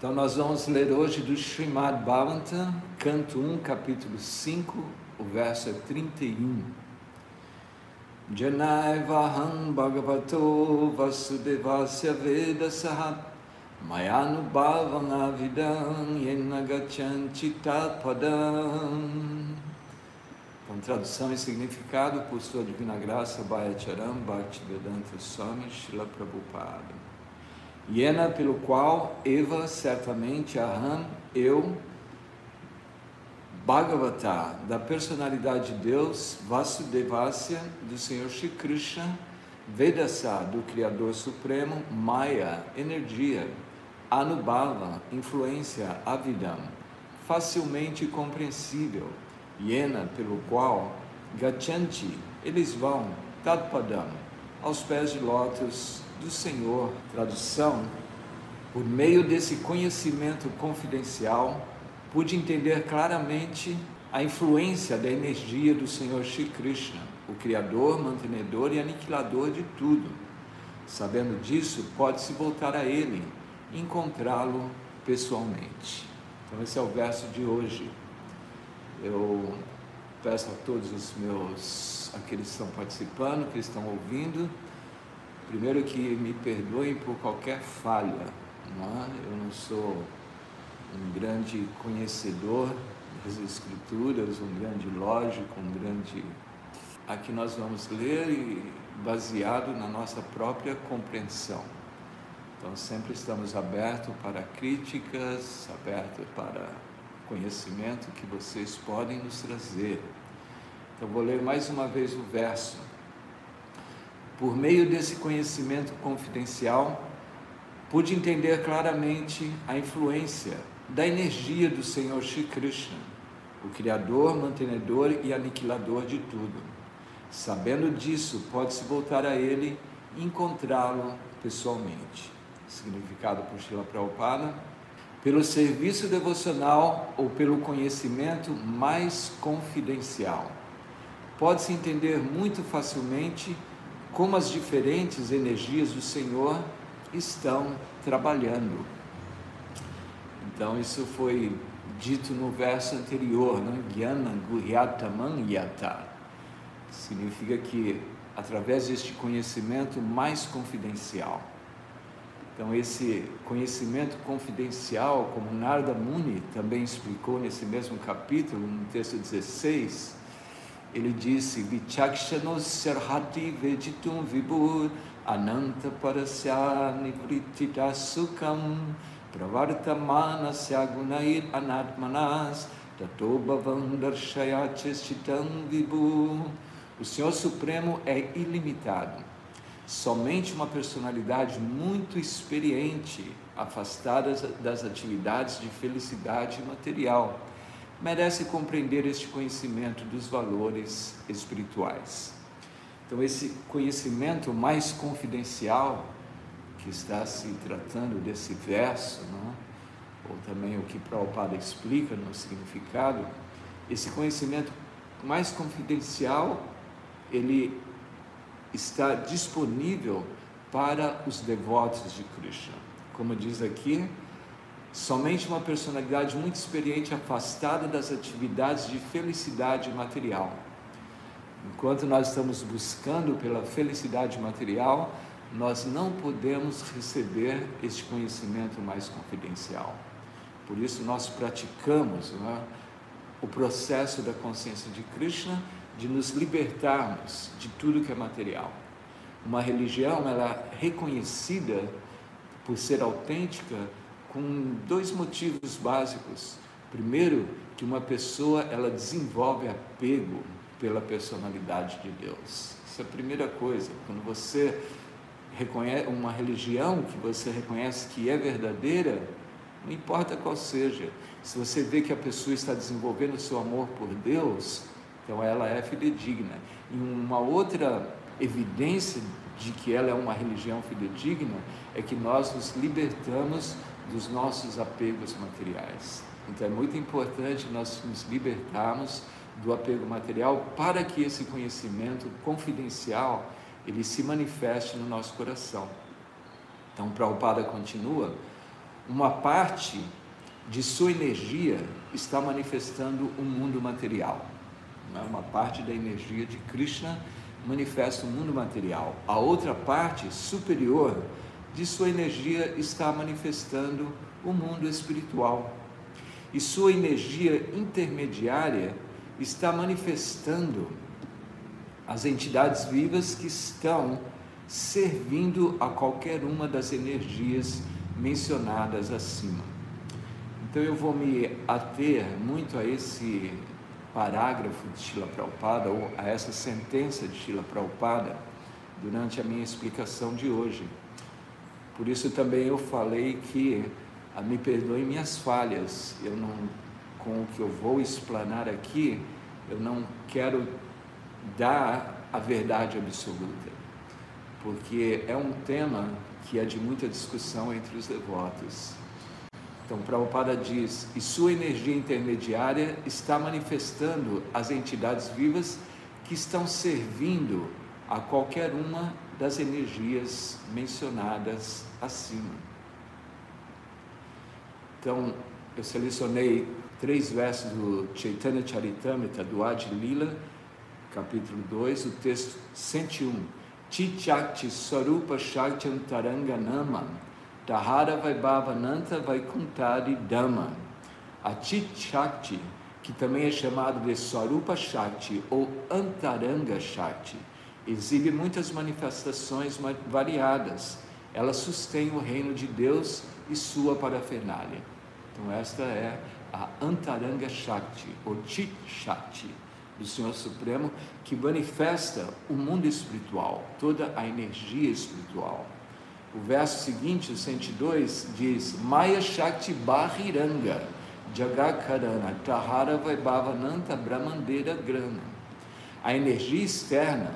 Então nós vamos ler hoje do Srimad Bhagavatam, canto 1, capítulo 5, o verso é 31. Janai Vaham Bhagavato Vasudevasya Vedasahat Mayanu Bhavanavidam Yenagachanchitapadam Com tradução e significado por sua divina graça Bhayacharam Bhaktivedanta Swami Srila Prabhupada Yena pelo qual Eva certamente Aham, eu, Bhagavata, da personalidade de Deus, Vasudevasya, do Senhor Shri Krishna, Vedasa, do Criador Supremo, Maya, energia, Anubhava, influência, Avidam, facilmente compreensível, Yena, pelo qual, Gachanti, eles vão, Tadpadam, aos pés de lótus do Senhor. Tradução: por meio desse conhecimento confidencial, pude entender claramente a influência da energia do Senhor Shri Krishna, o Criador, mantenedor e aniquilador de tudo. Sabendo disso, pode-se voltar a Ele encontrá-lo pessoalmente. Então, esse é o verso de hoje. Eu peço a todos os meus, aqueles que estão participando, que estão ouvindo, Primeiro que me perdoem por qualquer falha, não é? eu não sou um grande conhecedor das escrituras, um grande lógico, um grande. Aqui nós vamos ler baseado na nossa própria compreensão. Então sempre estamos abertos para críticas, abertos para conhecimento que vocês podem nos trazer. Então vou ler mais uma vez o verso por meio desse conhecimento confidencial, pude entender claramente a influência da energia do Senhor Shri Krishna, o Criador, mantenedor e aniquilador de tudo. Sabendo disso, pode-se voltar a Ele e encontrá-lo pessoalmente. Significado por Srila Prabhupada, pelo serviço devocional ou pelo conhecimento mais confidencial. Pode-se entender muito facilmente como as diferentes energias do Senhor estão trabalhando. Então, isso foi dito no verso anterior, né? Gyana Guhyataman Yata. Significa que através deste conhecimento mais confidencial. Então, esse conhecimento confidencial, como Narda Muni também explicou nesse mesmo capítulo, no texto 16, ele disse: Vichakshanos sarhati vejitum vibur ananta parasya nivritita sukam pravartamana syagunair anatmanas tato bhavam darshayacheschitam vibu. O Senhor Supremo é ilimitado. Somente uma personalidade muito experiente, afastada das atividades de felicidade material merece compreender este conhecimento dos valores espirituais. Então, esse conhecimento mais confidencial que está se tratando desse verso, não? ou também o que Prabhupada explica no significado, esse conhecimento mais confidencial, ele está disponível para os devotos de Krishna. Como diz aqui, Somente uma personalidade muito experiente afastada das atividades de felicidade material. Enquanto nós estamos buscando pela felicidade material, nós não podemos receber este conhecimento mais confidencial. Por isso, nós praticamos é, o processo da consciência de Krishna de nos libertarmos de tudo que é material. Uma religião ela é reconhecida por ser autêntica com dois motivos básicos. Primeiro, que uma pessoa ela desenvolve apego pela personalidade de Deus. Isso é a primeira coisa. Quando você reconhece uma religião que você reconhece que é verdadeira, não importa qual seja, se você vê que a pessoa está desenvolvendo o seu amor por Deus, então ela é fidedigna. E uma outra evidência de que ela é uma religião fidedigna é que nós nos libertamos dos nossos apegos materiais. Então é muito importante nós nos libertarmos do apego material para que esse conhecimento confidencial ele se manifeste no nosso coração. Então Prabhupada continua, uma parte de sua energia está manifestando o mundo material. Né? Uma parte da energia de Krishna manifesta o mundo material. A outra parte superior de sua energia está manifestando o mundo espiritual. E sua energia intermediária está manifestando as entidades vivas que estão servindo a qualquer uma das energias mencionadas acima. Então eu vou me ater muito a esse parágrafo de Shila Prabhupada, ou a essa sentença de Shila Prabhupada, durante a minha explicação de hoje. Por isso também eu falei que, ah, me perdoem minhas falhas, eu não, com o que eu vou explanar aqui, eu não quero dar a verdade absoluta, porque é um tema que é de muita discussão entre os devotos. Então, Prabhupada diz: e sua energia intermediária está manifestando as entidades vivas que estão servindo a qualquer uma das energias mencionadas acima. Então, eu selecionei três versos do Chaitanya Charitamrita, do Adi Lila, capítulo 2, o texto 101. Chichakti Sarupa Shakti Taranga Namam Tahara Vaibhavananta Vaikuntari Dhamma. A Chit Shakti, que também é chamado de Swarupa Shakti ou Antaranga Shakti, exibe muitas manifestações variadas. Ela sustém o reino de Deus e sua parafernália. Então, esta é a Antaranga Shakti, ou Chit Shakti, do Senhor Supremo, que manifesta o mundo espiritual, toda a energia espiritual. O verso seguinte, o 102, diz: Maya Shakti Bahiranga Jagakarana Tahara Vaibhavananta Brahmandeira Grana. A energia externa,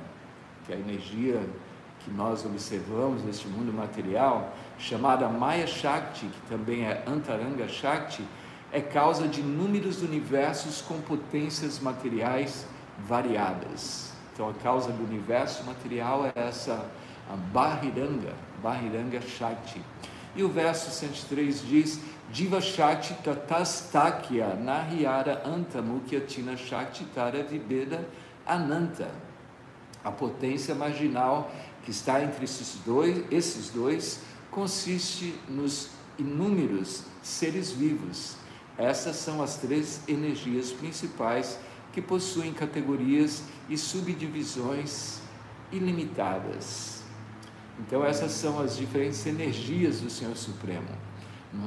que é a energia que nós observamos neste mundo material, chamada Maya Shakti, que também é Antaranga Shakti, é causa de inúmeros universos com potências materiais variadas. Então, a causa do universo material é essa a Bahiranga, Bahiranga Shakti. E o verso 103 diz: Diva Shakti Tatastakya Nahyara Anta Mukyatina Shakti Tara Vibeda Ananta. A potência marginal que está entre esses dois, esses dois consiste nos inúmeros seres vivos. Essas são as três energias principais que possuem categorias e subdivisões ilimitadas. Então, essas são as diferentes energias do Senhor Supremo.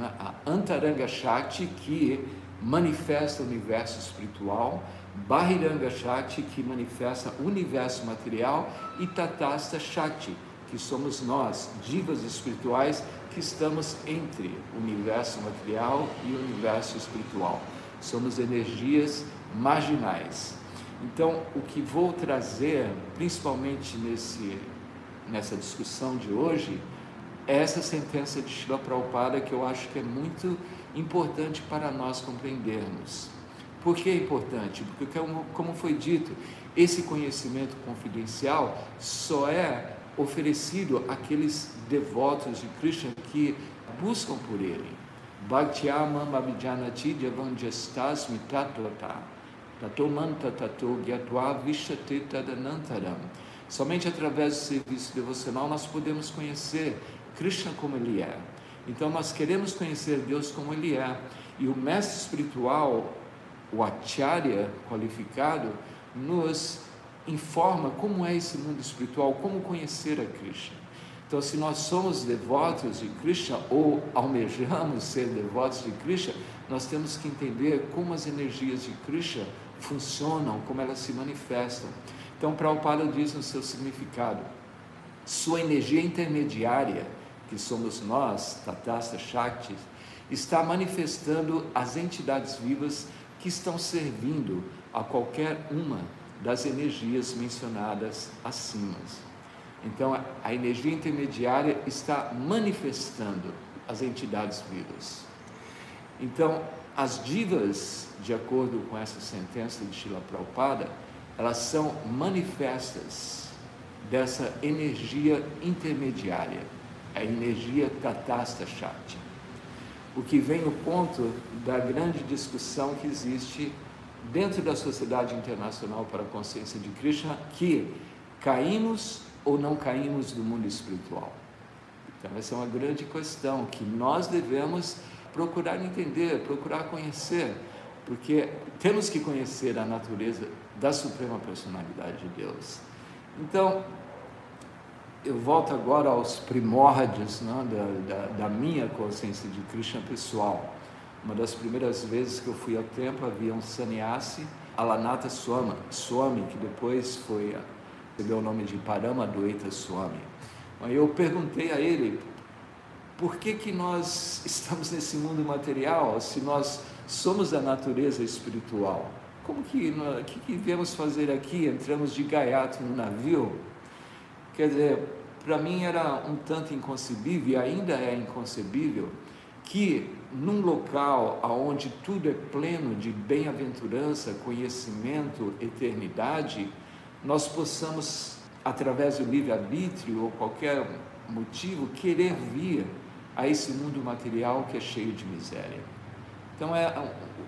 É? A Antaranga Shakti, que manifesta o universo espiritual, Bahiranga Shakti, que manifesta o universo material, e Tatasta Shakti, que somos nós, divas espirituais, que estamos entre o universo material e o universo espiritual. Somos energias marginais. Então, o que vou trazer, principalmente nesse nessa discussão de hoje é essa sentença de Shila Prabhupada que eu acho que é muito importante para nós compreendermos. Por que é importante? Porque, como foi dito, esse conhecimento confidencial só é oferecido àqueles devotos de Krishna que buscam por ele. Bhaktyamam abhijanati javanjastasmi tatvata tatomanta tato gyatva vishate Somente através do serviço devocional nós podemos conhecer Krishna como ele é. Então nós queremos conhecer Deus como ele é. E o mestre espiritual, o acharya qualificado, nos informa como é esse mundo espiritual, como conhecer a Krishna. Então, se nós somos devotos de Krishna ou almejamos ser devotos de Krishna, nós temos que entender como as energias de Krishna funcionam, como elas se manifestam. Então, Prabhupada diz no seu significado: sua energia intermediária, que somos nós, Tatasta Shakti, está manifestando as entidades vivas que estão servindo a qualquer uma das energias mencionadas acima. Então, a energia intermediária está manifestando as entidades vivas. Então, as divas, de acordo com essa sentença de Shila Prabhupada, elas são manifestas dessa energia intermediária, a energia Tatasta Shakti. O que vem o ponto da grande discussão que existe dentro da Sociedade Internacional para a Consciência de Krishna, que caímos ou não caímos do mundo espiritual. Então, essa é uma grande questão que nós devemos procurar entender, procurar conhecer, porque temos que conhecer a natureza da Suprema Personalidade de Deus. Então, eu volto agora aos primórdios né, da, da, da, minha consciência de Krishna pessoal. Uma das primeiras vezes que eu fui ao templo havia um sannyasi, Alanata Swami, Swami que depois foi recebeu o nome de Paramaduita Swami. Aí eu perguntei a ele por que, que nós estamos nesse mundo material se nós somos da natureza espiritual? Como que, que, que viemos fazer aqui? Entramos de gaiato no navio? Quer dizer, para mim era um tanto inconcebível, e ainda é inconcebível, que num local onde tudo é pleno de bem-aventurança, conhecimento, eternidade, nós possamos, através do livre-arbítrio ou qualquer motivo, querer vir a esse mundo material que é cheio de miséria. Então é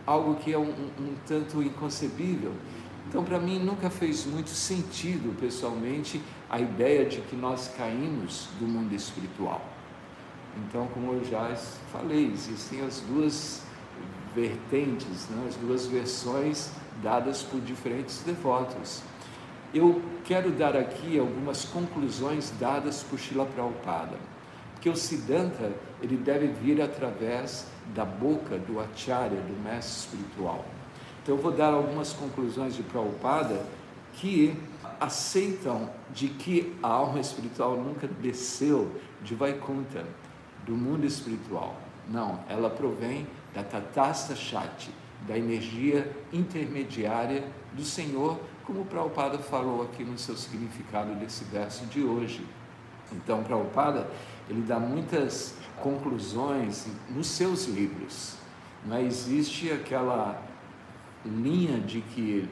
algo que é um, um tanto inconcebível. Então, para mim, nunca fez muito sentido, pessoalmente, a ideia de que nós caímos do mundo espiritual. Então, como eu já falei, existem as duas vertentes, né? as duas versões dadas por diferentes devotos. Eu quero dar aqui algumas conclusões dadas por Srila Prabhupada, porque o Siddhanta ele deve vir através da boca do Acharya, do mestre espiritual. Então eu vou dar algumas conclusões de Prabhupada que aceitam de que a alma espiritual nunca desceu de Vaikuntha, do mundo espiritual. Não, ela provém da Tatasta Shakti, da energia intermediária do Senhor, como Prabhupada falou aqui no seu significado desse verso de hoje. Então, Prabhupada, ele dá muitas conclusões nos seus livros. Não é? existe aquela linha de que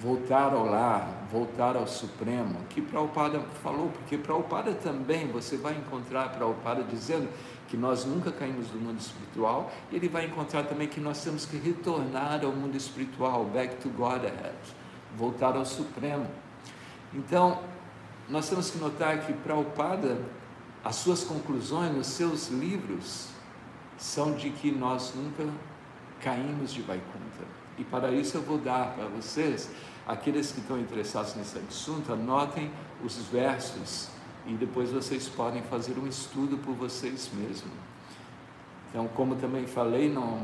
voltar ao lar, voltar ao Supremo, que Prabhupada falou, porque Prabhupada também, você vai encontrar Prabhupada dizendo que nós nunca caímos do mundo espiritual, e ele vai encontrar também que nós temos que retornar ao mundo espiritual, back to Godhead, voltar ao Supremo. Então, nós temos que notar que Prabhupada as suas conclusões nos seus livros são de que nós nunca caímos de Vaikuntha. E para isso eu vou dar para vocês, aqueles que estão interessados nesse assunto, anotem os versos e depois vocês podem fazer um estudo por vocês mesmos. Então, como também falei, não,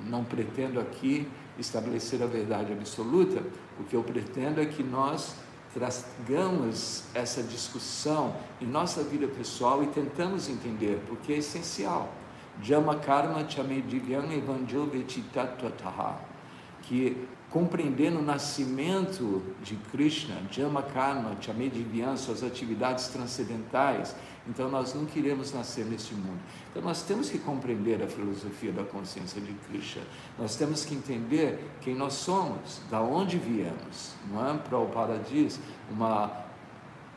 não pretendo aqui estabelecer a verdade absoluta, o que eu pretendo é que nós tragamos essa discussão em nossa vida pessoal e tentamos entender, porque é essencial. Jama karma chamedivyam evangelho que compreendendo o nascimento de Krishna, Jama Karma, Chamedivyam, suas atividades transcendentais, então nós não queremos nascer neste mundo. Então nós temos que compreender a filosofia da consciência de Krishna. Nós temos que entender quem nós somos, da onde viemos. Não é? Prabhupada diz, uma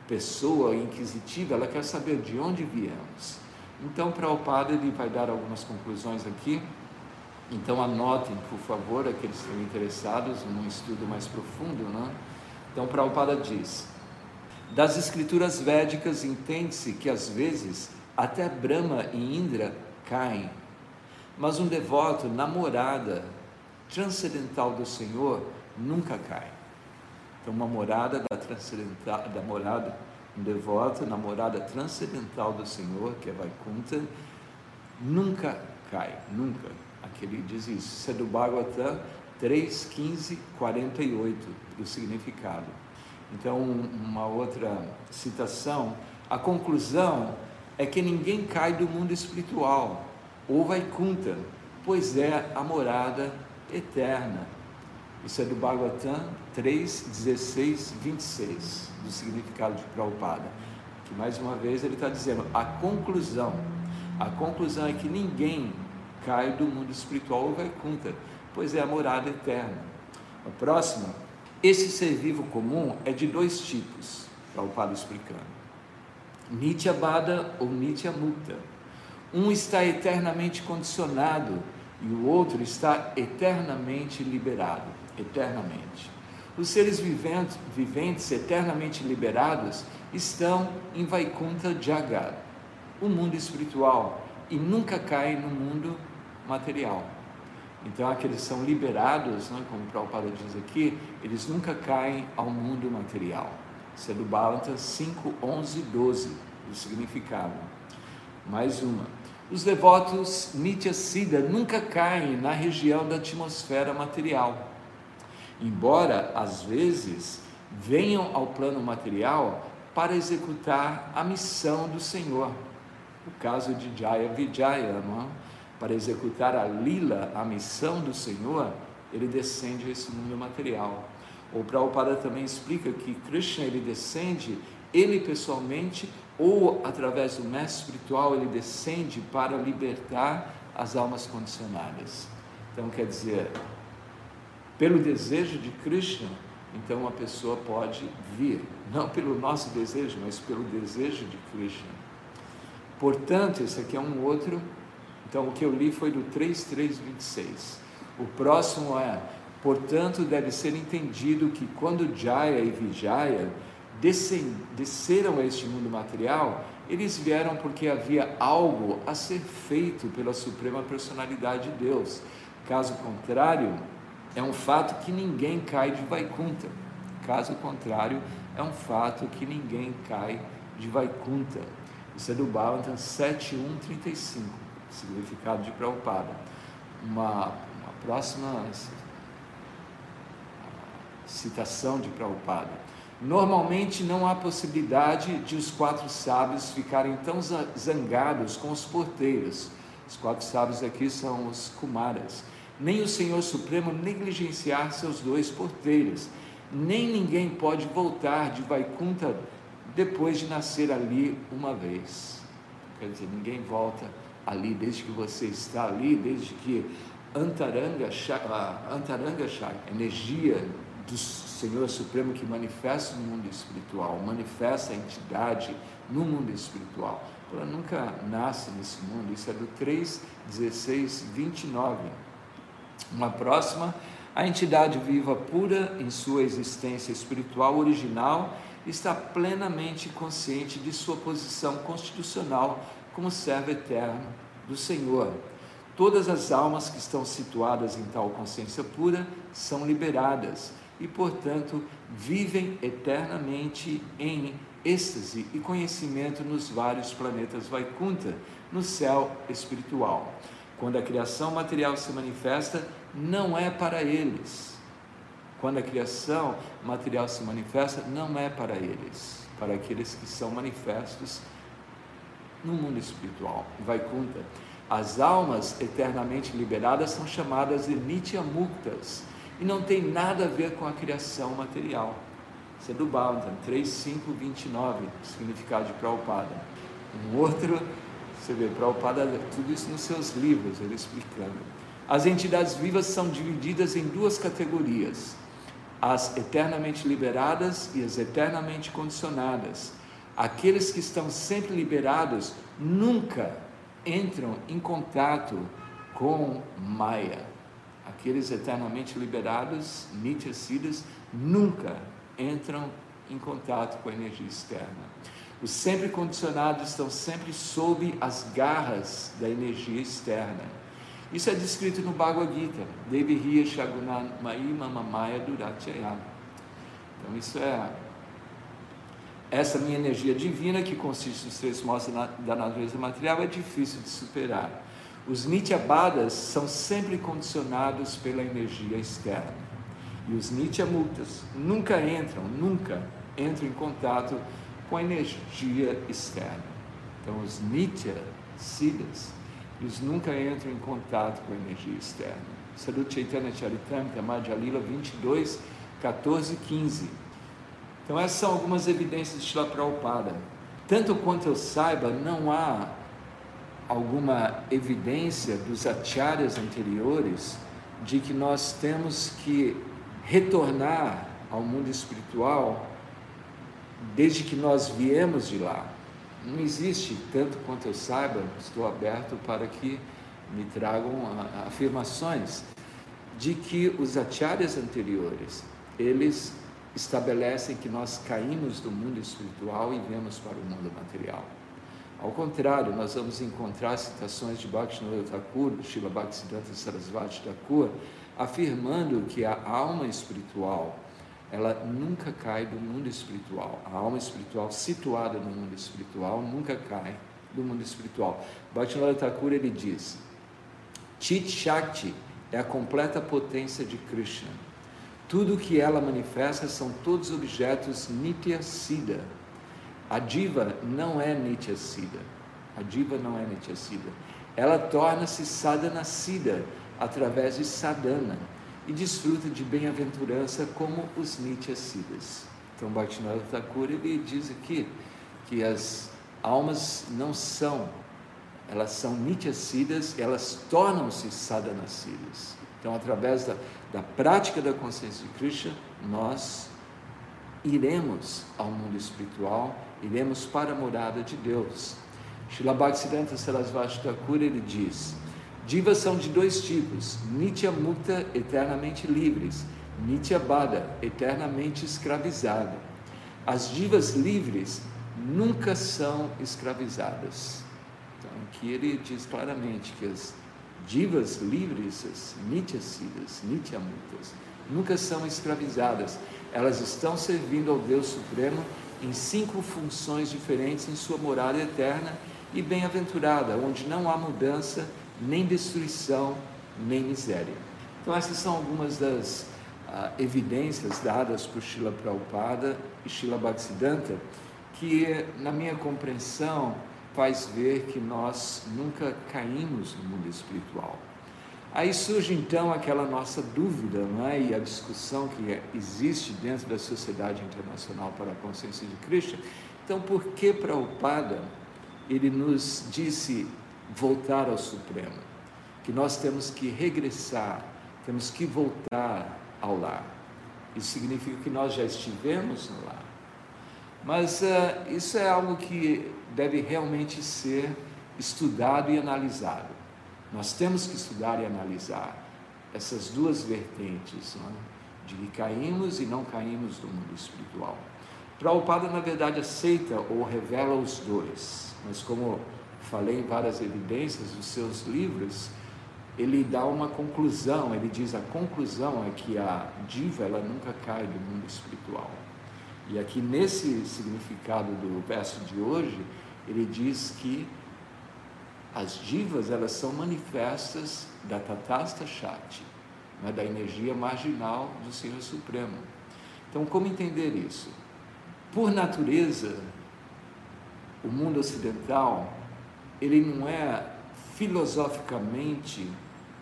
pessoa inquisitiva, ela quer saber de onde viemos. Então Prabhupada ele vai dar algumas conclusões aqui. Então anotem, por favor, aqueles que estão interessados num estudo mais profundo. Né? Então Prabhupada diz, das escrituras védicas entende-se que às vezes até Brahma e Indra caem, mas um devoto namorada transcendental do Senhor nunca cai. Então, uma morada da transcendental, da morada, um devoto, namorada transcendental do Senhor, que é Vaikuntha, nunca cai, nunca. Aqui ele diz isso. Isso é do Bhagavatam 3, 15, 48, do significado. Então, uma outra citação, a conclusão é que ninguém cai do mundo espiritual, ou vai conta, pois é a morada eterna. Isso é do Bhagavatam 3, 16, 26, do significado de Prabhupada. Que mais uma vez ele está dizendo, a conclusão, a conclusão é que ninguém cai do mundo espiritual ou vai conta, pois é a morada eterna. A próxima, esse ser vivo comum é de dois tipos, Prabhupada explicando. Nitya Bada ou Nitya Mukta. Um está eternamente condicionado e o outro está eternamente liberado. Eternamente. Os seres viventes, viventes eternamente liberados estão em Vaikunta Jagat, o mundo espiritual, e nunca caem no mundo material. Então, aqueles são liberados, né, como o Prabhupada diz aqui, eles nunca caem ao mundo material. Isso é do Bhagavatam 5, 11 12, o significado. Mais uma. Os devotos Nitya Siddha nunca caem na região da atmosfera material. Embora, às vezes, venham ao plano material para executar a missão do Senhor. O caso de Jaya Vijaya, não para executar a lila, a missão do Senhor, ele descende a esse mundo material. O Prabhupada também explica que Krishna ele descende, ele pessoalmente, ou através do mestre espiritual, ele descende para libertar as almas condicionadas. Então, quer dizer, pelo desejo de Krishna, então a pessoa pode vir, não pelo nosso desejo, mas pelo desejo de Krishna. Portanto, esse aqui é um outro então, o que eu li foi do 3.3.26. O próximo é, portanto, deve ser entendido que quando Jaya e Vijaya desceram a este mundo material, eles vieram porque havia algo a ser feito pela Suprema Personalidade de Deus. Caso contrário, é um fato que ninguém cai de Vaikunta. Caso contrário, é um fato que ninguém cai de Vaikunta. Isso é do Bhagavatam 7.1.35 significado de Prabhupada. Uma, uma próxima citação de Prabhupada. Normalmente não há possibilidade de os quatro sábios ficarem tão zangados com os porteiros. Os quatro sábios aqui são os Kumaras. Nem o Senhor Supremo negligenciar seus dois porteiros. Nem ninguém pode voltar de Vaikunta depois de nascer ali uma vez. Quer dizer, ninguém volta ali, desde que você está ali, desde que Antaranga, Antaranga energia do Senhor Supremo que manifesta no mundo espiritual, manifesta a entidade no mundo espiritual. Ela nunca nasce nesse mundo, isso é do 3, 16, 29. Uma próxima, a entidade viva pura em sua existência espiritual original está plenamente consciente de sua posição constitucional como servo eterno do Senhor. Todas as almas que estão situadas em tal consciência pura são liberadas e, portanto, vivem eternamente em êxtase e conhecimento nos vários planetas Vaikunta, no céu espiritual. Quando a criação material se manifesta, não é para eles. Quando a criação material se manifesta, não é para eles, para aqueles que são manifestos no mundo espiritual, Vaikunta. As almas eternamente liberadas são chamadas de Nitya Muktas e não tem nada a ver com a criação material. Isso é do Bhagavatam 3.5.29, significado de Prabhupada. Um outro, você vê, Prabhupada, tudo isso nos seus livros, ele explicando. As entidades vivas são divididas em duas categorias: as eternamente liberadas e as eternamente condicionadas. Aqueles que estão sempre liberados nunca entram em contato com Maya. Aqueles eternamente liberados, Nityasidas, nunca entram em contato com a energia externa. Os sempre condicionados estão sempre sob as garras da energia externa. Isso é descrito no Bhagavad Gita, Devi Maima Mamaya Duratyaya. Então isso é essa minha energia divina, que consiste nos três modos da natureza material, é difícil de superar. Os Nityabadas são sempre condicionados pela energia externa. E os Nityamutas nunca entram, nunca entram em contato com a energia externa. Então, os Nitya Siddhas, eles nunca entram em contato com a energia externa. Sadhu Chaitanya Charitamrita, Madhya Lila 22, 14 e 15. Então essas são algumas evidências de Shila Prabhupada. Tanto quanto eu saiba, não há alguma evidência dos acharyas anteriores de que nós temos que retornar ao mundo espiritual desde que nós viemos de lá. não existe, tanto quanto eu saiba, estou aberto para que me tragam afirmações de que os acharyas anteriores, eles estabelecem que nós caímos do mundo espiritual e viemos para o mundo material. Ao contrário, nós vamos encontrar citações de Bhaktivinoda Thakur, Srila Bhaktisiddhanta Sarasvati Thakur, afirmando que a alma espiritual, ela nunca cai do mundo espiritual. A alma espiritual situada no mundo espiritual nunca cai do mundo espiritual. Bhaktivinoda Thakur ele diz: Chit Shakti é a completa potência de Krishna. Tudo que ela manifesta são todos objetos Nitya Siddha. A diva não é Nitya Siddha. A diva não é Nitya Siddha. Ela torna-se sadhana siddha através de sadhana e desfruta de bem-aventurança como os Nitya Siddhas. Então, Bhaktivinoda Thakur ele diz aqui que as almas não são, elas são Nitya Siddhas, elas tornam-se sadhana siddhas. Então, através da, da prática da consciência de Krishna, nós iremos ao mundo espiritual, iremos para a morada de Deus. Srila Bhaktisiddhanta Sarasvati Thakur ele diz: Divas são de dois tipos: Nitya Mukta, eternamente livres, Nitya Bada, eternamente escravizada. As divas livres nunca são escravizadas. Então, aqui ele diz claramente que as divas livres, as Nityasidas, Nityamutas, nunca são escravizadas. Elas estão servindo ao Deus Supremo em cinco funções diferentes em sua morada eterna e bem-aventurada, onde não há mudança nem destruição, nem miséria. Então, essas são algumas das uh, evidências dadas por Shila Prabhupada e Shila Bhaktisiddhanta, que, na minha compreensão, faz ver que nós nunca caímos no mundo espiritual. Aí surge então aquela nossa dúvida é? e a discussão que existe dentro da Sociedade Internacional para a Consciência de Cristo. Então, por que Prabhupada ele nos disse voltar ao Supremo, que nós temos que regressar, temos que voltar ao lar. Isso significa que nós já estivemos no lar. Mas uh, isso é algo que deve realmente ser estudado e analisado. Nós temos que estudar e analisar essas duas vertentes, é? de que caímos e não caímos do mundo espiritual. Prabhupada, na verdade, aceita ou revela os dois, mas como falei em várias evidências dos seus livros, ele dá uma conclusão, ele diz a conclusão é que a diva ela nunca cai do mundo espiritual. E aqui nesse significado do verso de hoje, ele diz que as divas elas são manifestas da Tatasta Shakti, né, da energia marginal do Senhor Supremo. Então, como entender isso? Por natureza, o mundo ocidental ele não é filosoficamente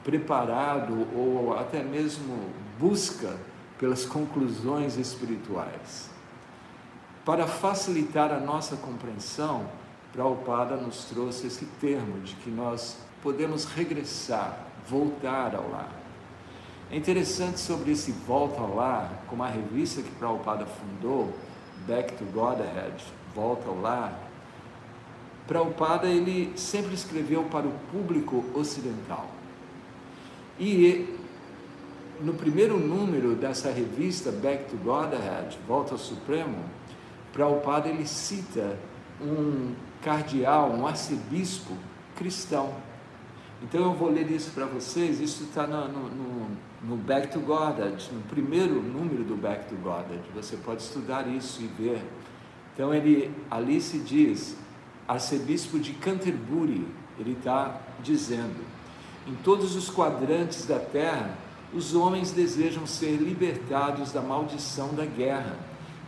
preparado ou até mesmo busca pelas conclusões espirituais. Para facilitar a nossa compreensão, Prabhupada nos trouxe esse termo de que nós podemos regressar, voltar ao lar. É interessante sobre esse volta ao lar, como a revista que Prabhupada fundou, Back to Godhead, Volta ao Lar, Prabhupada ele sempre escreveu para o público ocidental. E no primeiro número dessa revista Back to Godhead, Volta ao Supremo, Prabhupada ele cita um cardeal, um arcebispo cristão. Então eu vou ler isso para vocês, isso está no, no, no, Back to Godhead, no primeiro número do Back to Godhead, você pode estudar isso e ver. Então ele ali se diz, arcebispo de Canterbury, ele está dizendo: em todos os quadrantes da terra, os homens desejam ser libertados da maldição da guerra,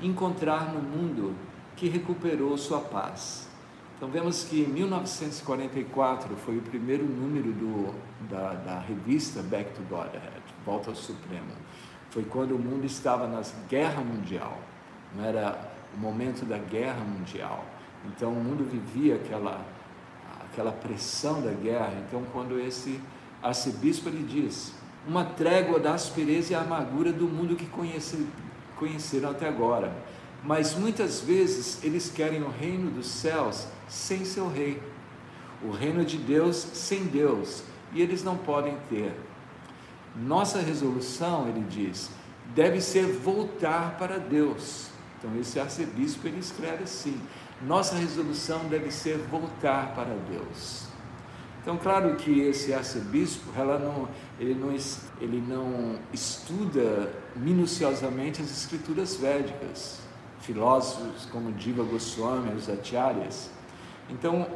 encontrar no mundo que recuperou sua paz. Então vemos que em 1944 foi o primeiro número do, da, da revista Back to Godhead, Volta ao Supremo. Foi quando o mundo estava na guerra mundial, não era o momento da guerra mundial. Então o mundo vivia aquela, aquela pressão da guerra. Então quando esse arcebispo ele diz, uma trégua da aspereza e amargura do mundo que conhece, conheceram até agora. Mas muitas vezes eles querem o reino dos céus sem seu rei. O reino de Deus sem Deus, e eles não podem ter. Nossa resolução, ele diz, deve ser voltar para Deus. Então esse arcebispo ele escreve assim: nossa resolução deve ser voltar para Deus. Então, claro que esse arcebispo, não, ele, não, ele não estuda minuciosamente as escrituras védicas, filósofos como Diva Goswami, os acharyas. Então,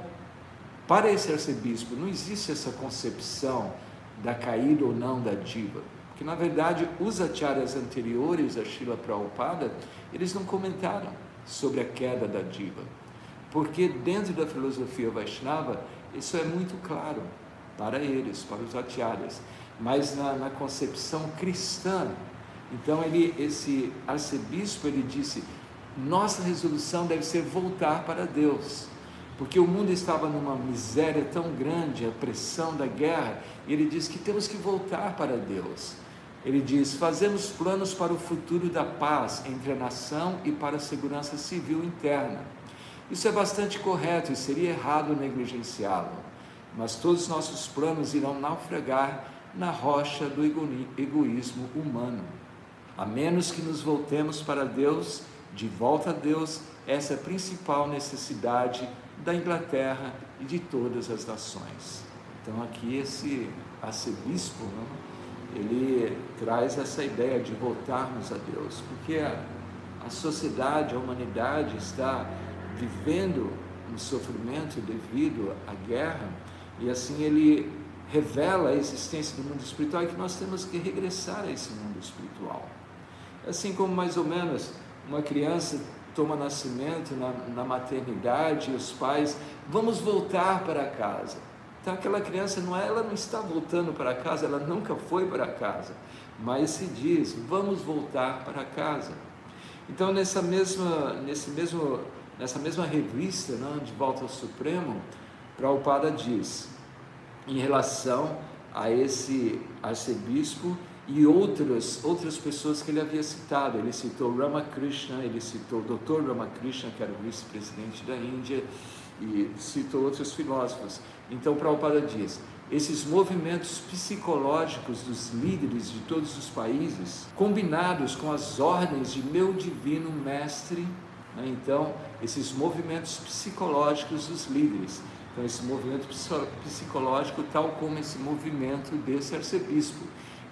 para esse arcebispo, não existe essa concepção da caída ou não da diva. Porque, na verdade, os acharyas anteriores a Srila Prabhupada, eles não comentaram sobre a queda da diva. Porque dentro da filosofia Vaishnava, isso é muito claro para eles, para os acharyas. Mas na, na concepção cristã, então ele, esse arcebispo, ele disse, nossa resolução deve ser voltar para Deus. Porque o mundo estava numa miséria tão grande, a pressão da guerra, e ele diz que temos que voltar para Deus. Ele diz: fazemos planos para o futuro da paz entre a nação e para a segurança civil interna. Isso é bastante correto e seria errado negligenciá-lo, mas todos os nossos planos irão naufragar na rocha do egoísmo humano. A menos que nos voltemos para Deus, de volta a Deus, essa é a principal necessidade da Inglaterra e de todas as nações. Então aqui esse arcebispo, né, ele traz essa ideia de voltarmos a Deus, porque a, a sociedade, a humanidade está vivendo um sofrimento devido à guerra, e assim ele revela a existência do mundo espiritual e que nós temos que regressar a esse mundo espiritual. Assim como mais ou menos uma criança toma nascimento na, na maternidade, e os pais, vamos voltar para casa. Então aquela criança não é, ela não está voltando para casa, ela nunca foi para casa, mas se diz, vamos voltar para casa. Então nessa mesma, nesse mesmo nessa mesma revista, né, De Volta ao Supremo, Prabhupada diz, em relação a esse arcebispo e outras, outras pessoas que ele havia citado. Ele citou Ramakrishna, ele citou o Dr. Ramakrishna, que era o vice-presidente da Índia, e citou outros filósofos. Então, Prabhupada diz: esses movimentos psicológicos dos líderes de todos os países, combinados com as ordens de meu divino mestre, né? Então, esses movimentos psicológicos dos líderes. Então, esse movimento psicológico, tal como esse movimento desse arcebispo.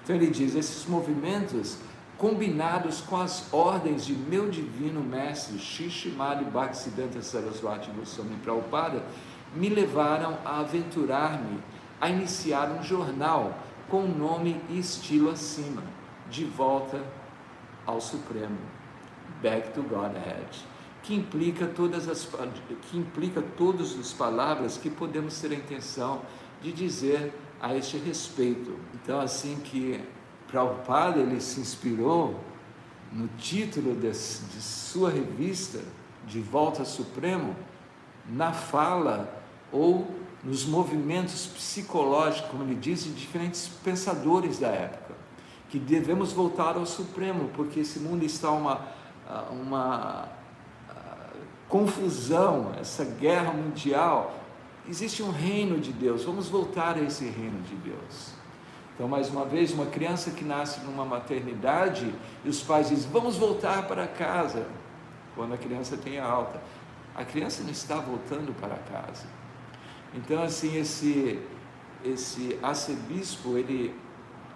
Então, ele diz: esses movimentos combinados com as ordens de meu divino mestre Shishimali Bhaktisiddhanta Saraswati Goswami Prabhupada, me levaram a aventurar-me a iniciar um jornal com nome e estilo acima, de volta ao Supremo, Back to Godhead que implica todas as que implica todas as palavras que podemos ter a intenção de dizer a este respeito. Então assim que Prabhupada ele se inspirou no título de, de sua revista De Volta ao Supremo, na fala ou nos movimentos psicológicos, como ele diz, de diferentes pensadores da época, que devemos voltar ao Supremo, porque esse mundo está uma, uma confusão, essa guerra mundial, existe um reino de Deus. Vamos voltar a esse reino de Deus. Então, mais uma vez, uma criança que nasce numa maternidade e os pais dizem: Vamos voltar para casa. Quando a criança tem alta, a criança não está voltando para casa. Então, assim, esse, esse arcebispo, ele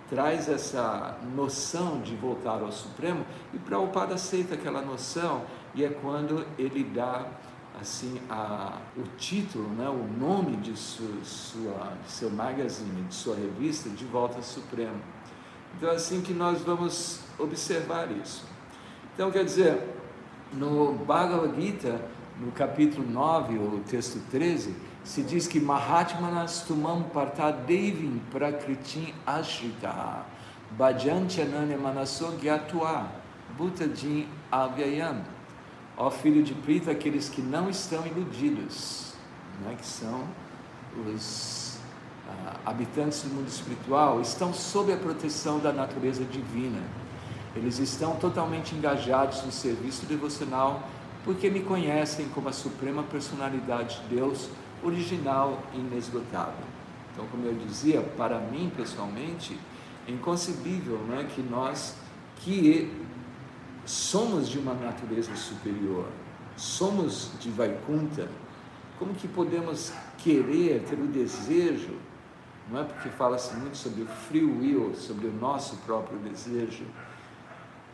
traz essa noção de voltar ao Supremo e Prabhupada aceita aquela noção e é quando ele dá assim a, o título, né, o nome de, sua, sua, de seu magazine, de sua revista, De Volta ao Supremo. Então é assim que nós vamos observar isso. Então quer dizer, no Bhagavad Gita, no capítulo 9, o texto 13, se diz que Mahatmanas tumam devim prakritim ashrita bhajanchananya manaso gyatva bhutadin avyayam Ó filho de Prita, aqueles que não estão iludidos, né, que são os ah, habitantes do mundo espiritual, estão sob a proteção da natureza divina. Eles estão totalmente engajados no serviço devocional porque me conhecem como a suprema personalidade de Deus, original e inesgotável. Então, como eu dizia, para mim pessoalmente, é inconcebível é, que nós que somos de uma natureza superior, somos de Vaikunta, como que podemos querer, ter o desejo, não é porque fala-se muito sobre o free will, sobre o nosso próprio desejo,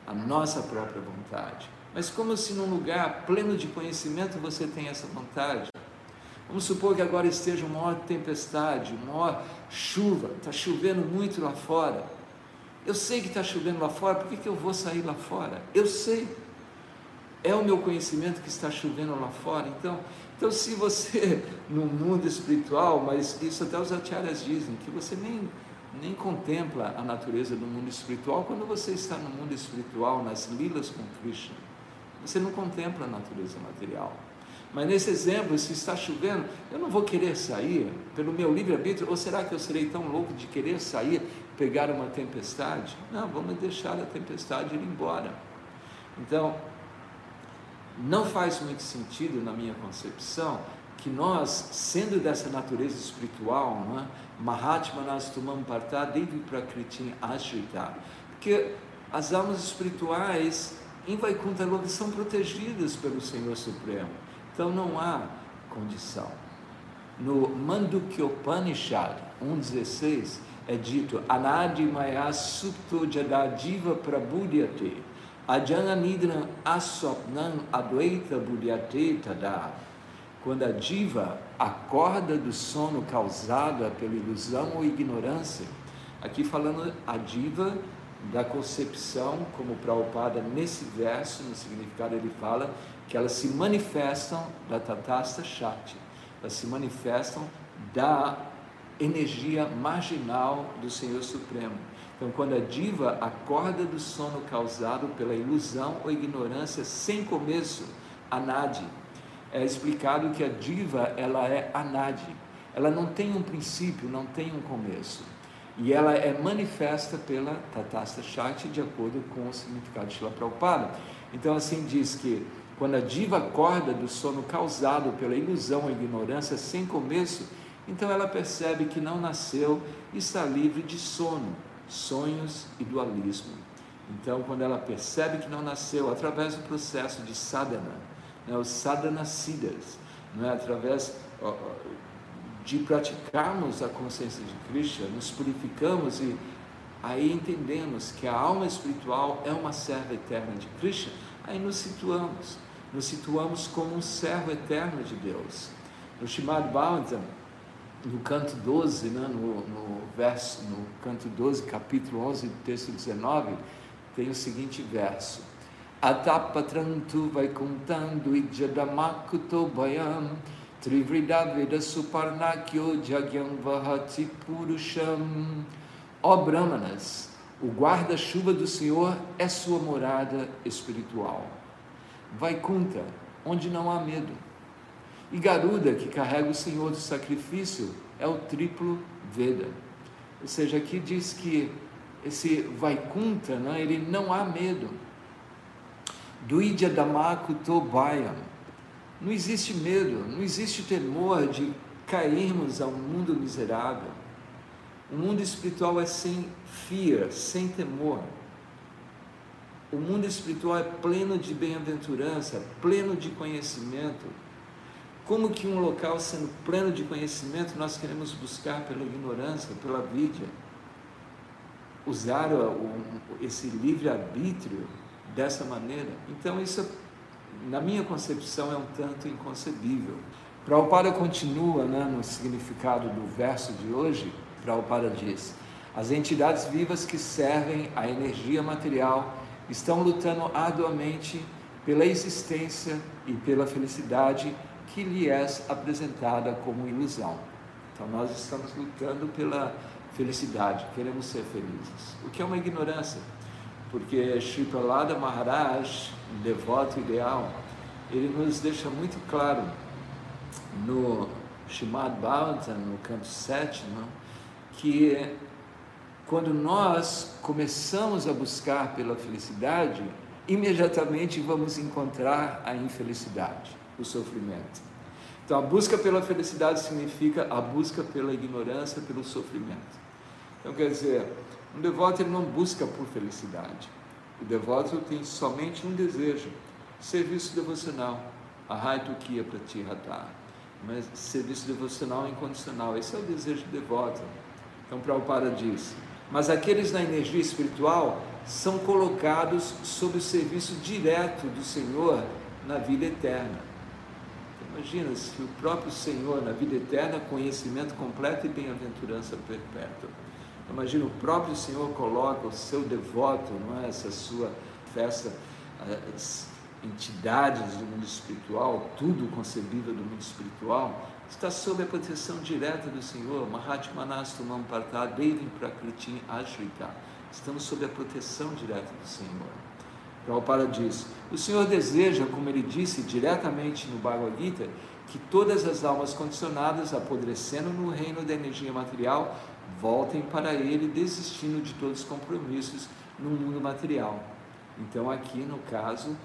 a nossa própria vontade. Mas como se num lugar pleno de conhecimento você tem essa vontade? Vamos supor que agora esteja uma maior tempestade, uma maior chuva, está chovendo muito lá fora. Eu sei que está chovendo lá fora, por que, que eu vou sair lá fora? Eu sei. É o meu conhecimento que está chovendo lá fora. Então, então se você, no mundo espiritual, mas isso até os acharyas dizem, que você nem, nem contempla a natureza do mundo espiritual quando você está no mundo espiritual, nas lilas com Krishna. Você não contempla a natureza material. Mas nesse exemplo, se está chovendo, eu não vou querer sair pelo meu livre-arbítrio, ou será que eu serei tão louco de querer sair, pegar uma tempestade? Não, vamos deixar a tempestade ir embora. Então, não faz muito sentido na minha concepção que nós, sendo dessa natureza espiritual, não é? Mahatma Nastumam Parta Devi Prakriti Ashrita, porque as almas espirituais em Vaikuntha Loka são protegidas pelo Senhor Supremo. Então não há condição. No Mandukyopanishad 1.16 é dito Anadi Maya Supto Jadadiva Prabudyate Ajana Nidra Asopnam Advaita Budyate Tada. Quando a diva acorda do sono causado pela ilusão ou ignorância, aqui falando a diva da concepção, como Prabhupada nesse verso, no significado ele fala, que elas se manifestam da Tatasta Shakti, elas se manifestam da energia marginal do Senhor Supremo. Então, quando a diva acorda do sono causado pela ilusão ou ignorância sem começo, anadi, é explicado que a diva ela é anadi, ela não tem um princípio, não tem um começo. E ela é manifesta pela Tatasta Shakti de acordo com o significado de Shila Prabhupada. Então, assim diz que quando a diva acorda do sono causado pela ilusão e ignorância sem começo, então ela percebe que não nasceu e está livre de sono, sonhos e dualismo. Então, quando ela percebe que não nasceu através do processo de sadhana, né, os sadhana siddhas, é através de praticarmos a consciência de Krishna, nos purificamos e aí entendemos que a alma espiritual é uma serva eterna de Krishna, aí nos situamos nos situamos como um servo eterno de Deus. No Shimad Bhagavatam, no canto 12, né, no, no, verso, no canto 12, capítulo 11, texto 19, tem o seguinte verso: Atapatrantu vaikuntandu ijadamakuto bayam trivridaveda suparnakyo jagyam vahati purusham. Ó Brahmanas, o guarda-chuva do Senhor é sua morada espiritual. Vaikunta, onde não há medo. E Garuda, que carrega o Senhor do sacrifício, é o triplo Veda. Ou seja, aqui diz que esse Vaikunta, né, ele não há medo. Duidya Damaku Tobayam. Não existe medo, não existe temor de cairmos ao mundo miserável. O mundo espiritual é sem fear, sem temor. O mundo espiritual é pleno de bem-aventurança, pleno de conhecimento. Como que um local sendo pleno de conhecimento nós queremos buscar pela ignorância, pela vidya? Usar esse livre-arbítrio dessa maneira? Então, isso, na minha concepção, é um tanto inconcebível. Prabhupada continua né, no significado do verso de hoje. Prabhupada diz: as entidades vivas que servem a energia material estão lutando arduamente pela existência e pela felicidade que lhe é apresentada como ilusão. Então nós estamos lutando pela felicidade, queremos ser felizes. O que é uma ignorância? Porque Sri Prahlada Maharaj, devoto ideal, ele nos deixa muito claro no Shimad Bhagavatam, no canto 7, não? que quando nós começamos a buscar pela felicidade, imediatamente vamos encontrar a infelicidade, o sofrimento. Então, a busca pela felicidade significa a busca pela ignorância, pelo sofrimento. Então, quer dizer, um devoto ele não busca por felicidade. O devoto tem somente um desejo: serviço devocional. Ahaitu Kia Pratihata. Mas serviço devocional incondicional. Esse é o desejo do devoto. Então, Prabhupada diz: Mas aqueles na energia espiritual são colocados sob o serviço direto do Senhor na vida eterna. Imagina se o próprio Senhor, na vida eterna, conhecimento completo e bem-aventurança perpétua. Imagina o próprio Senhor coloca o seu devoto, não é? essa sua festa, as entidades do mundo espiritual, tudo concebível do mundo espiritual, está sob a proteção direta do Senhor. Mahatmanastu Mamparta Devim Prakriti Ashrita Estamos sob a proteção direta do Senhor. Prabhupada diz: O Senhor deseja, como ele disse diretamente no Bhagavad Gita, que todas as almas condicionadas, apodrecendo no reino da energia material, voltem para ele, desistindo de todos os compromissos no mundo material. Então, aqui no caso,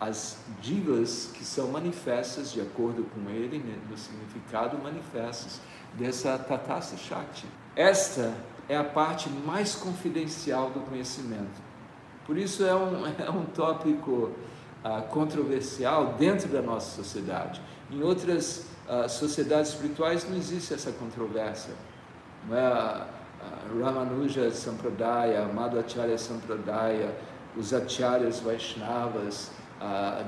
as divas que são manifestas, de acordo com ele, né, no significado manifestas dessa Tatassa Shakti. Esta é a parte mais confidencial do conhecimento. Por isso é um, é um tópico uh, controversial dentro da nossa sociedade. Em outras uh, sociedades espirituais não existe essa controvérsia. Não é? Uh, Ramanuja Sampradaya, Madhacharya Sampradaya, os acharyas Vaishnavas,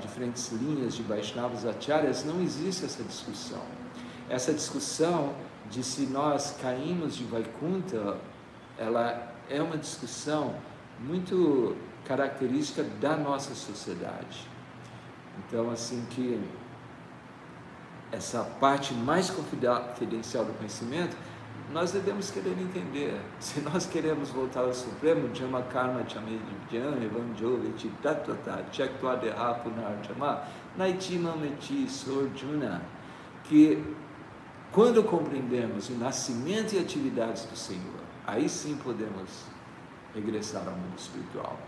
diferentes linhas de Vaishnavas acharyas, não existe essa discussão. Essa discussão de se nós caímos de Vaikunta, ela é uma discussão muito característica da nossa sociedade. Então, assim que essa parte mais confidencial do conhecimento, nós devemos querer entender. Se nós queremos voltar ao Supremo, Jama Karma Chamedjan, Evanjovic, Tattata, Chaktuadeha Punarjama, Naitima Meti Sorjuna, que quando compreendemos o nascimento e atividades do Senhor, aí sim podemos regressar ao mundo espiritual.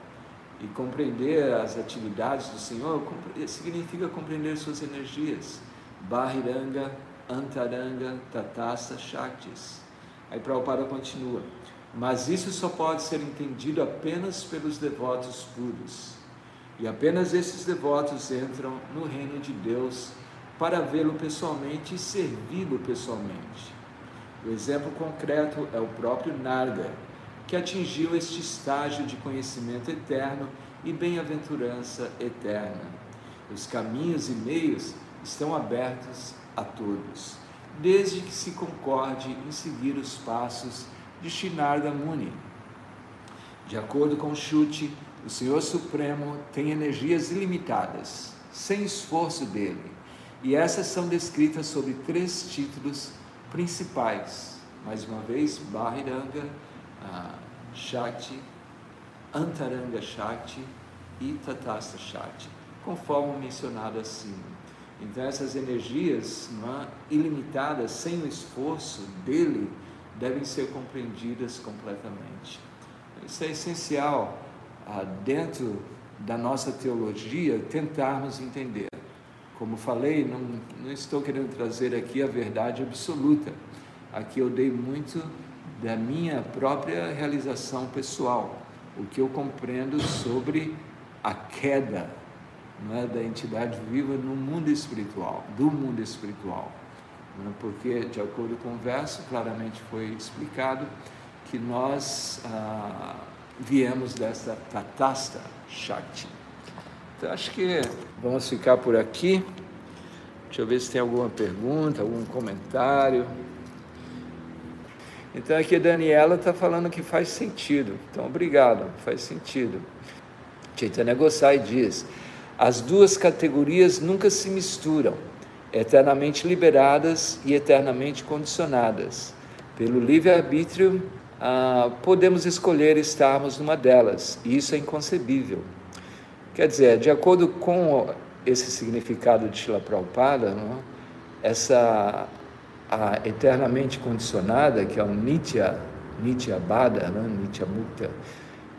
E compreender as atividades do Senhor significa compreender suas energias. Bahiranga, Antaranga, Tatassa, Shaktis. Aí Prabhupada continua. Mas isso só pode ser entendido apenas pelos devotos puros. E apenas esses devotos entram no reino de Deus para vê-lo pessoalmente e servi-lo pessoalmente. O exemplo concreto é o próprio Narga, que atingiu este estágio de conhecimento eterno e bem-aventurança eterna. Os caminhos e meios estão abertos a todos, desde que se concorde em seguir os passos de Shinarda Muni. De acordo com Shuti, o Senhor Supremo tem energias ilimitadas, sem esforço dele e essas são descritas sob três títulos principais. Mais uma vez, Bahiranga, uh, Shakti, Antaranga Shakti e Tatasta Shakti, conforme mencionado acima. Então, essas energias é, ilimitadas, sem o esforço dele, devem ser compreendidas completamente. Isso é essencial uh, dentro da nossa teologia tentarmos entender. Como falei, não, não estou querendo trazer aqui a verdade absoluta. Aqui eu dei muito da minha própria realização pessoal, o que eu compreendo sobre a queda é, da entidade viva no mundo espiritual, do mundo espiritual. É? Porque, de acordo com o verso, claramente foi explicado que nós ah, viemos dessa Tatasta Shakti. Então, acho que vamos ficar por aqui. Deixa eu ver se tem alguma pergunta, algum comentário. Então aqui a Daniela está falando que faz sentido. Então, obrigado, faz sentido. Chaitanya Gosai diz: as duas categorias nunca se misturam, eternamente liberadas e eternamente condicionadas. Pelo livre-arbítrio, ah, podemos escolher estarmos numa delas, e isso é inconcebível. Quer dizer, de acordo com esse significado de Shila Prabhupada, não? essa a eternamente condicionada, que é o Nitya, Nitya Bada, né? Nitya Mukta,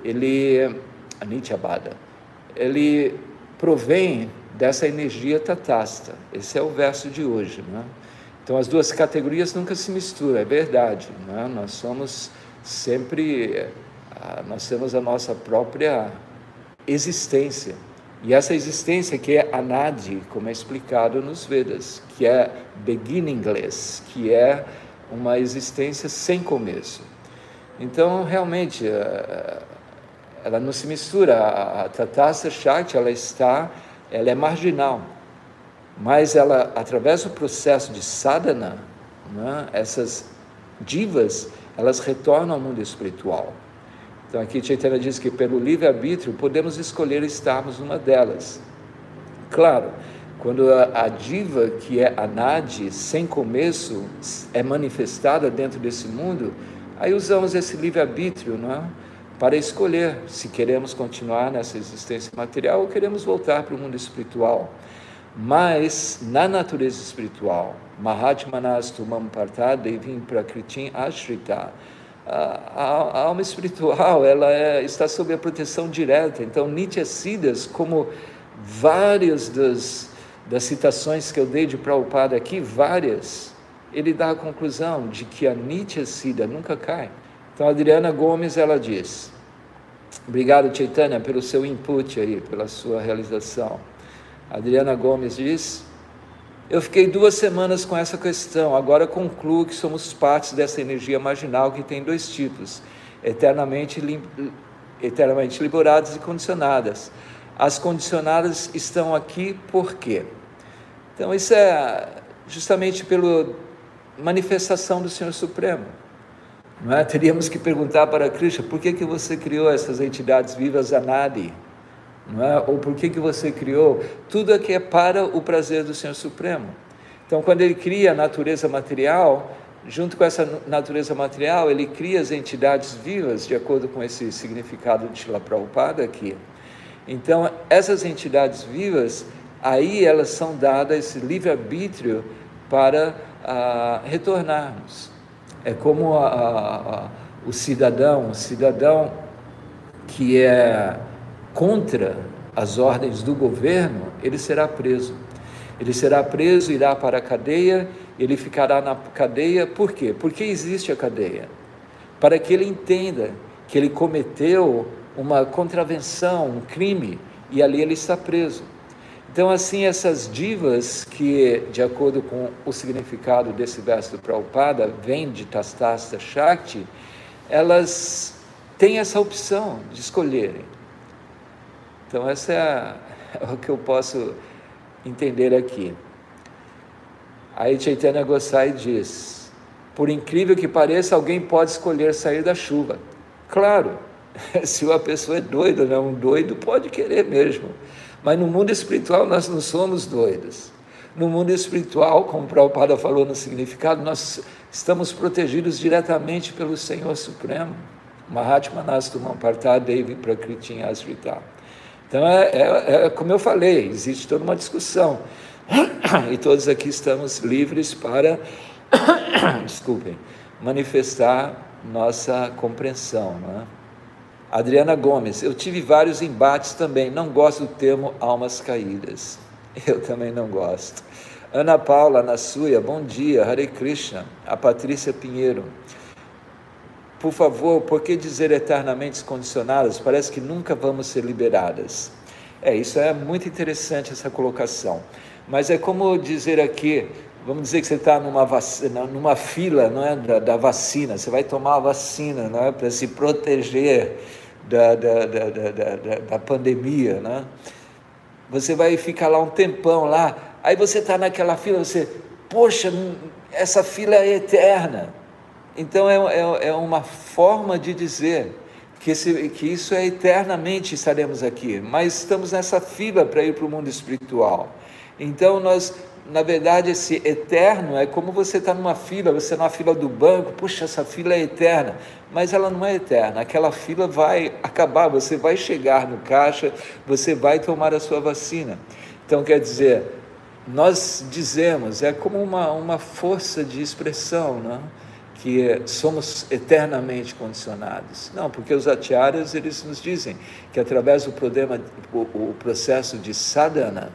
ele, a Nitya Bada, ele provém dessa energia tatasta. Esse é o verso de hoje. Né? Então as duas categorias nunca se misturam, é verdade. Né? Nós somos sempre, nós temos a nossa própria existência. E essa existência que é anadi, como é explicado nos Vedas, que é beginningless, que é uma existência sem começo. Então, realmente, eh, ela não se mistura. A Tatasta Shakti, ela está, ela é marginal. Mas ela, através do processo de sadhana, né, essas divas, elas retornam ao mundo espiritual. Então aqui Chaitanya diz que pelo livre-arbítrio podemos escolher estarmos numa delas. Claro, quando a, a diva que é a Nadi, sem começo, é manifestada dentro desse mundo, aí usamos esse livre-arbítrio não é? para escolher se queremos continuar nessa existência material ou queremos voltar para o mundo espiritual. Mas na natureza espiritual, Mahatmanastu Mamparta Devim Prakritim Ashrita, a, a, alma espiritual ela é, está sob a proteção direta. Então, Nitya Siddhas, como várias das, das citações que eu dei de Prabhupada aqui, várias, ele dá a conclusão de que a Nitya Siddha nunca cai. Então, Adriana Gomes, ela diz, obrigado Chaitanya pelo seu input aí, pela sua realização. Adriana Gomes diz, eu fiquei duas semanas com essa questão, agora concluo que somos partes dessa energia marginal que tem dois tipos: eternamente, eternamente liberadas e condicionadas. As condicionadas estão aqui por quê? Então, isso é justamente pela manifestação do Senhor Supremo. Não é? Teríamos que perguntar para Krishna por que, que você criou essas entidades vivas Anadi? É? ou por que, que você criou, tudo aqui é para o prazer do Senhor Supremo. Então, quando ele cria a natureza material, junto com essa natureza material, ele cria as entidades vivas, de acordo com esse significado de Shila Prabhupada aqui. Então, essas entidades vivas, aí elas são dadas esse livre-arbítrio para ah, retornarmos. É como a, a, a, o cidadão, o cidadão que é contra as ordens do governo, ele será preso. Ele será preso, irá para a cadeia, ele ficará na cadeia, por quê? Porque existe a cadeia. Para que ele entenda que ele cometeu uma contravenção, um crime, e ali ele está preso. Então, assim, essas divas que, de acordo com o significado desse verso do Prabhupada, vem de Tastasta Shakti, elas têm essa opção de escolherem então, essa é, é o que eu posso entender aqui. Aí Chaitanya Gosai diz: por incrível que pareça, alguém pode escolher sair da chuva. Claro, se uma pessoa é doida, não, um doido pode querer mesmo. Mas no mundo espiritual nós não somos doidos. No mundo espiritual, como o Prabhupada falou no significado, nós estamos protegidos diretamente pelo Senhor Supremo. Mahatma Nastu Mamparta Devi Prakritin Asrita. Então, é, é, é, como eu falei, existe toda uma discussão. E todos aqui estamos livres para, desculpem, manifestar nossa compreensão. Não é? Adriana Gomes, eu tive vários embates também, não gosto do termo almas caídas. Eu também não gosto. Ana Paula Nasuya, bom dia, Hare Krishna. A Patrícia Pinheiro, por favor, por que dizer eternamente condicionadas? Parece que nunca vamos ser liberadas. É, isso é muito interessante essa colocação. Mas é como dizer aqui, vamos dizer que você está numa, vacina, numa fila não é, da, da, vacina, você vai tomar a vacina não é, para se proteger da, da, da, da, da pandemia. Né? Você vai ficar lá um tempão lá, aí você está naquela fila, você, poxa, essa fila é eterna. Então é, é, é uma forma de dizer que, esse, que isso é eternamente estaremos aqui, mas estamos nessa fila para ir para o mundo espiritual. Então nós, na verdade, esse eterno é como você está numa fila, você na fila do banco, puxa, essa fila é eterna, mas ela não é eterna, aquela fila vai acabar, você vai chegar no caixa, você vai tomar a sua vacina. Então quer dizer, nós dizemos, é como uma, uma força de expressão, não? Que somos eternamente condicionados. Não, porque os acharyas eles nos dizem que através do problema, o, o processo de sadhana,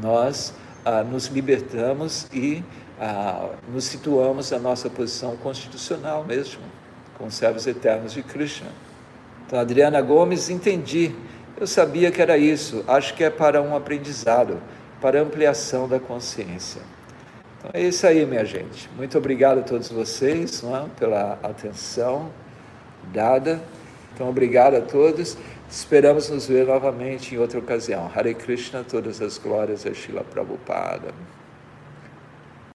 nós ah, nos libertamos e ah, nos situamos na nossa posição constitucional mesmo, como servos eternos de Krishna. Então, Adriana Gomes, entendi. Eu sabia que era isso. Acho que é para um aprendizado, para ampliação da consciência. Então é isso aí, minha gente. Muito obrigado a todos vocês é, pela atenção dada. Então, obrigado a todos. Esperamos nos ver novamente em outra ocasião. Hare Krishna, todas as glórias a Shila Prabhupada.